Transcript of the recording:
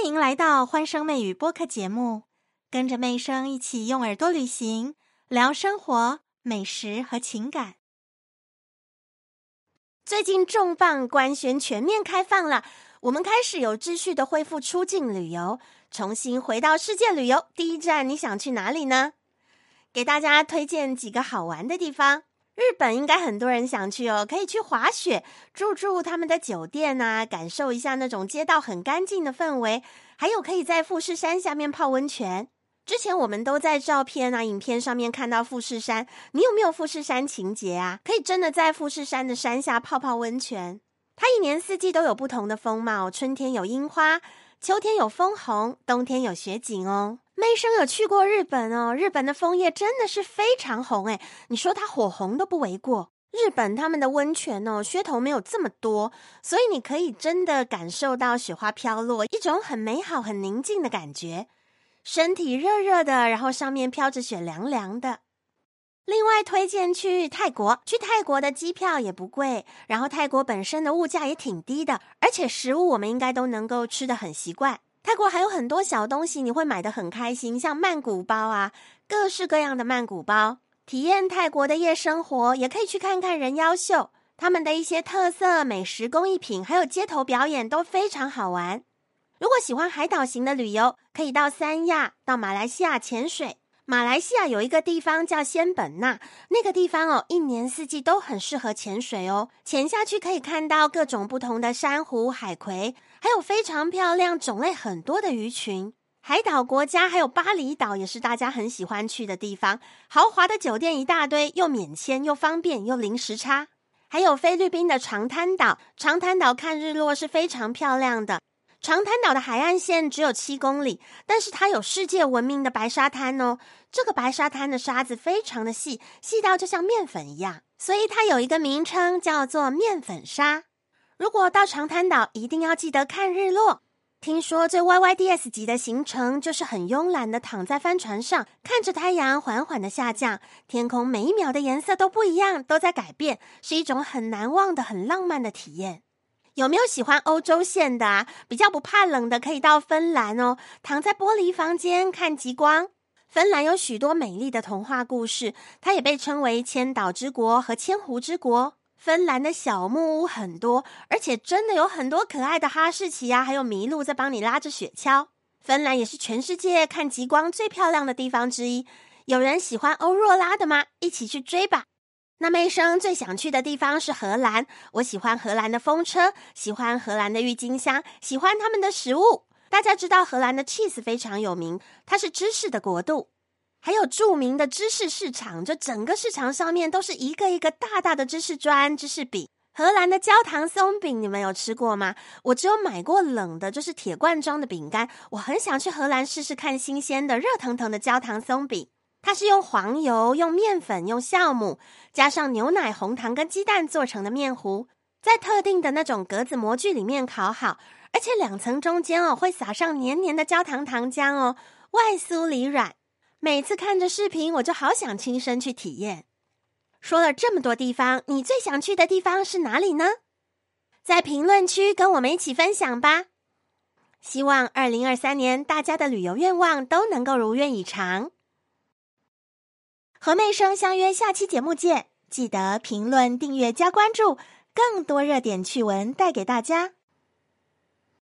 欢迎来到欢声妹语播客节目，跟着妹声一起用耳朵旅行，聊生活、美食和情感。最近重磅官宣全面开放了，我们开始有秩序的恢复出境旅游，重新回到世界旅游。第一站，你想去哪里呢？给大家推荐几个好玩的地方。日本应该很多人想去哦，可以去滑雪，住住他们的酒店啊，感受一下那种街道很干净的氛围。还有可以在富士山下面泡温泉。之前我们都在照片啊、影片上面看到富士山，你有没有富士山情节啊？可以真的在富士山的山下泡泡温泉。它一年四季都有不同的风貌，春天有樱花，秋天有枫红，冬天有雪景哦。妹生有去过日本哦，日本的枫叶真的是非常红诶，你说它火红都不为过。日本他们的温泉哦，噱头没有这么多，所以你可以真的感受到雪花飘落，一种很美好、很宁静的感觉，身体热热的，然后上面飘着雪，凉凉的。另外推荐去泰国，去泰国的机票也不贵，然后泰国本身的物价也挺低的，而且食物我们应该都能够吃的很习惯。泰国还有很多小东西，你会买的很开心，像曼谷包啊，各式各样的曼谷包。体验泰国的夜生活，也可以去看看人妖秀，他们的一些特色美食、工艺品，还有街头表演都非常好玩。如果喜欢海岛型的旅游，可以到三亚、到马来西亚潜水。马来西亚有一个地方叫仙本那，那个地方哦，一年四季都很适合潜水哦。潜下去可以看到各种不同的珊瑚、海葵，还有非常漂亮、种类很多的鱼群。海岛国家还有巴厘岛也是大家很喜欢去的地方，豪华的酒店一大堆，又免签又方便又零时差。还有菲律宾的长滩岛，长滩岛看日落是非常漂亮的。长滩岛的海岸线只有七公里，但是它有世界闻名的白沙滩哦。这个白沙滩的沙子非常的细，细到就像面粉一样，所以它有一个名称叫做面粉沙。如果到长滩岛，一定要记得看日落。听说最 YYDS 级的行程就是很慵懒的躺在帆船上，看着太阳缓缓的下降，天空每一秒的颜色都不一样，都在改变，是一种很难忘的、很浪漫的体验。有没有喜欢欧洲线的啊？比较不怕冷的，可以到芬兰哦。躺在玻璃房间看极光。芬兰有许多美丽的童话故事，它也被称为千岛之国和千湖之国。芬兰的小木屋很多，而且真的有很多可爱的哈士奇啊，还有麋鹿在帮你拉着雪橇。芬兰也是全世界看极光最漂亮的地方之一。有人喜欢欧若拉的吗？一起去追吧！那么一生最想去的地方是荷兰，我喜欢荷兰的风车，喜欢荷兰的郁金香，喜欢他们的食物。大家知道荷兰的 cheese 非常有名，它是芝士的国度，还有著名的芝士市场，就整个市场上面都是一个一个大大的芝士砖、芝士饼。荷兰的焦糖松饼，你们有吃过吗？我只有买过冷的，就是铁罐装的饼干。我很想去荷兰试试看新鲜的、热腾腾的焦糖松饼。它是用黄油、用面粉、用酵母，加上牛奶、红糖跟鸡蛋做成的面糊，在特定的那种格子模具里面烤好，而且两层中间哦会撒上黏黏的焦糖糖浆哦，外酥里软。每次看着视频，我就好想亲身去体验。说了这么多地方，你最想去的地方是哪里呢？在评论区跟我们一起分享吧。希望二零二三年大家的旅游愿望都能够如愿以偿。和妹生相约下期节目见，记得评论、订阅、加关注，更多热点趣闻带给大家。